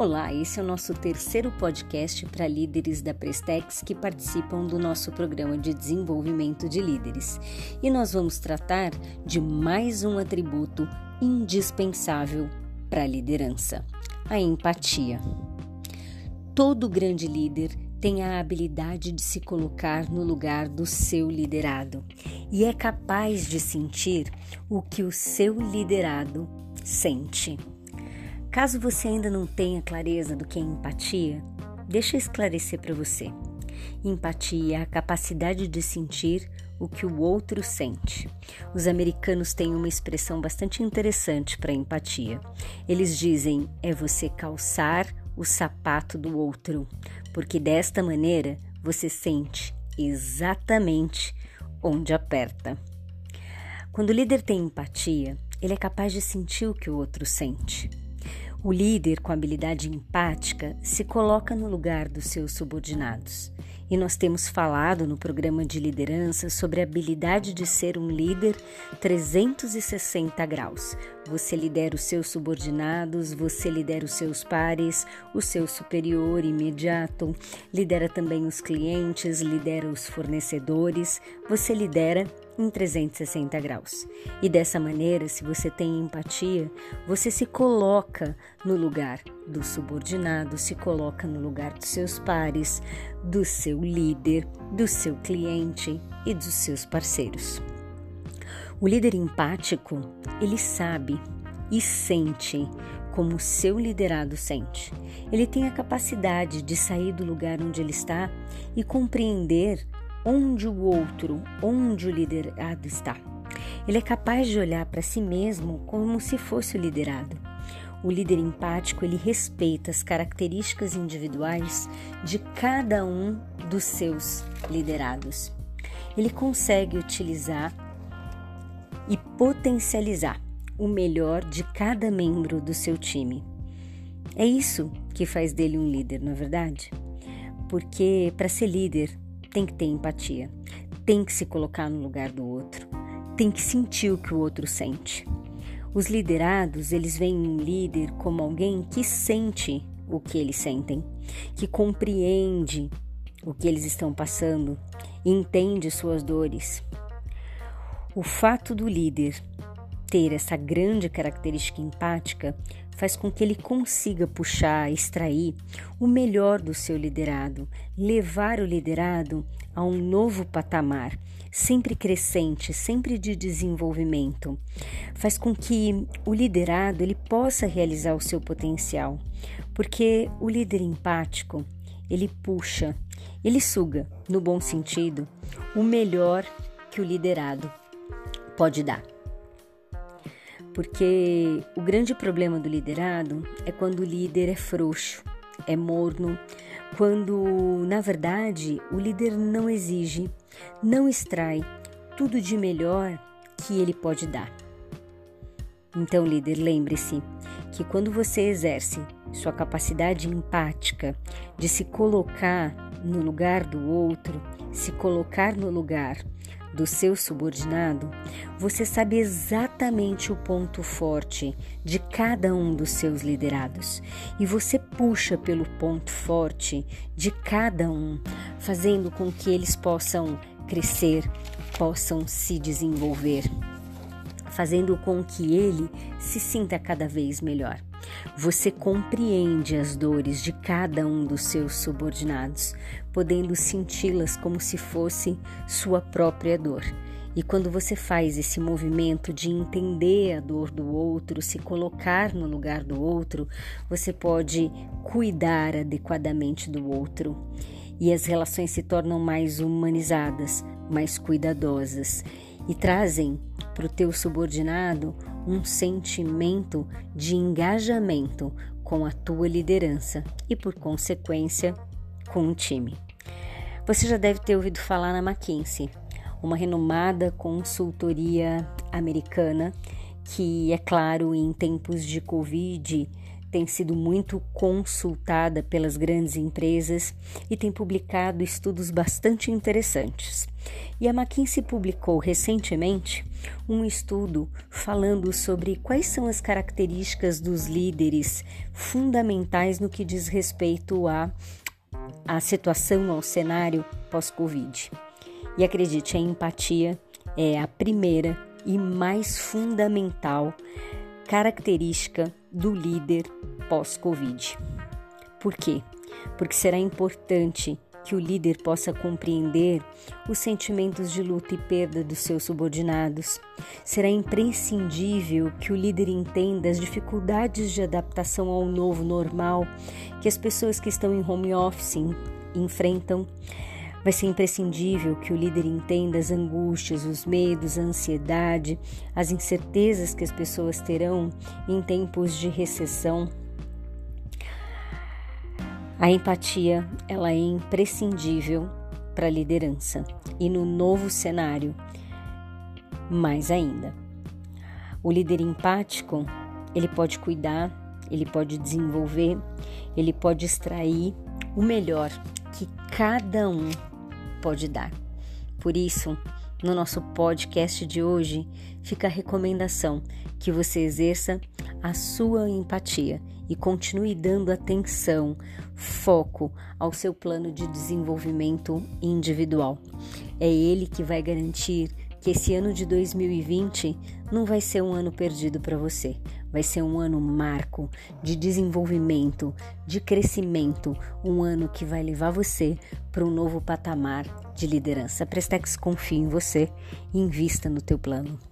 Olá, esse é o nosso terceiro podcast para líderes da Prestex que participam do nosso programa de desenvolvimento de líderes. E nós vamos tratar de mais um atributo indispensável para a liderança: a empatia. Todo grande líder tem a habilidade de se colocar no lugar do seu liderado e é capaz de sentir o que o seu liderado sente. Caso você ainda não tenha clareza do que é empatia, deixa eu esclarecer para você. Empatia é a capacidade de sentir o que o outro sente. Os americanos têm uma expressão bastante interessante para empatia. Eles dizem é você calçar o sapato do outro, porque desta maneira você sente exatamente onde aperta. Quando o líder tem empatia, ele é capaz de sentir o que o outro sente. O líder com habilidade empática se coloca no lugar dos seus subordinados. E nós temos falado no programa de liderança sobre a habilidade de ser um líder 360 graus. Você lidera os seus subordinados, você lidera os seus pares, o seu superior imediato, lidera também os clientes, lidera os fornecedores, você lidera em 360 graus. E dessa maneira, se você tem empatia, você se coloca no lugar do subordinado, se coloca no lugar dos seus pares, do seu líder, do seu cliente e dos seus parceiros. O líder empático, ele sabe e sente como o seu liderado sente. Ele tem a capacidade de sair do lugar onde ele está e compreender onde o outro, onde o liderado está. Ele é capaz de olhar para si mesmo como se fosse o liderado. O líder empático, ele respeita as características individuais de cada um dos seus liderados. Ele consegue utilizar e potencializar o melhor de cada membro do seu time. É isso que faz dele um líder, não é verdade? Porque para ser líder, tem que ter empatia, tem que se colocar no lugar do outro, tem que sentir o que o outro sente. Os liderados, eles veem um líder como alguém que sente o que eles sentem, que compreende o que eles estão passando, entende suas dores. O fato do líder ter essa grande característica empática faz com que ele consiga puxar, extrair o melhor do seu liderado, levar o liderado a um novo patamar, sempre crescente, sempre de desenvolvimento. Faz com que o liderado ele possa realizar o seu potencial, porque o líder empático, ele puxa, ele suga, no bom sentido, o melhor que o liderado pode dar. Porque o grande problema do liderado é quando o líder é frouxo, é morno, quando na verdade o líder não exige, não extrai tudo de melhor que ele pode dar. Então, líder, lembre-se que quando você exerce sua capacidade empática de se colocar no lugar do outro, se colocar no lugar do seu subordinado, você sabe exatamente o ponto forte de cada um dos seus liderados. E você puxa pelo ponto forte de cada um, fazendo com que eles possam crescer, possam se desenvolver, fazendo com que ele se sinta cada vez melhor. Você compreende as dores de cada um dos seus subordinados, podendo senti-las como se fosse sua própria dor. E quando você faz esse movimento de entender a dor do outro, se colocar no lugar do outro, você pode cuidar adequadamente do outro. E as relações se tornam mais humanizadas, mais cuidadosas e trazem para o teu subordinado um sentimento de engajamento com a tua liderança e, por consequência, com o time. Você já deve ter ouvido falar na McKinsey, uma renomada consultoria americana que, é claro, em tempos de Covid tem sido muito consultada pelas grandes empresas e tem publicado estudos bastante interessantes. E a McKinsey publicou recentemente um estudo falando sobre quais são as características dos líderes fundamentais no que diz respeito à, à situação, ao cenário pós-Covid. E acredite, a empatia é a primeira e mais fundamental característica do líder pós-Covid. Por quê? Porque será importante que o líder possa compreender os sentimentos de luta e perda dos seus subordinados. Será imprescindível que o líder entenda as dificuldades de adaptação ao novo normal que as pessoas que estão em home office enfrentam. Vai ser imprescindível que o líder entenda as angústias, os medos, a ansiedade, as incertezas que as pessoas terão em tempos de recessão. A empatia, ela é imprescindível para a liderança e no novo cenário, mais ainda. O líder empático, ele pode cuidar, ele pode desenvolver, ele pode extrair o melhor que cada um pode dar. Por isso, no nosso podcast de hoje, fica a recomendação que você exerça a sua empatia e continue dando atenção, foco ao seu plano de desenvolvimento individual. É ele que vai garantir que esse ano de 2020 não vai ser um ano perdido para você, vai ser um ano marco de desenvolvimento, de crescimento, um ano que vai levar você para um novo patamar de liderança. A Prestex confia em você e invista no teu plano.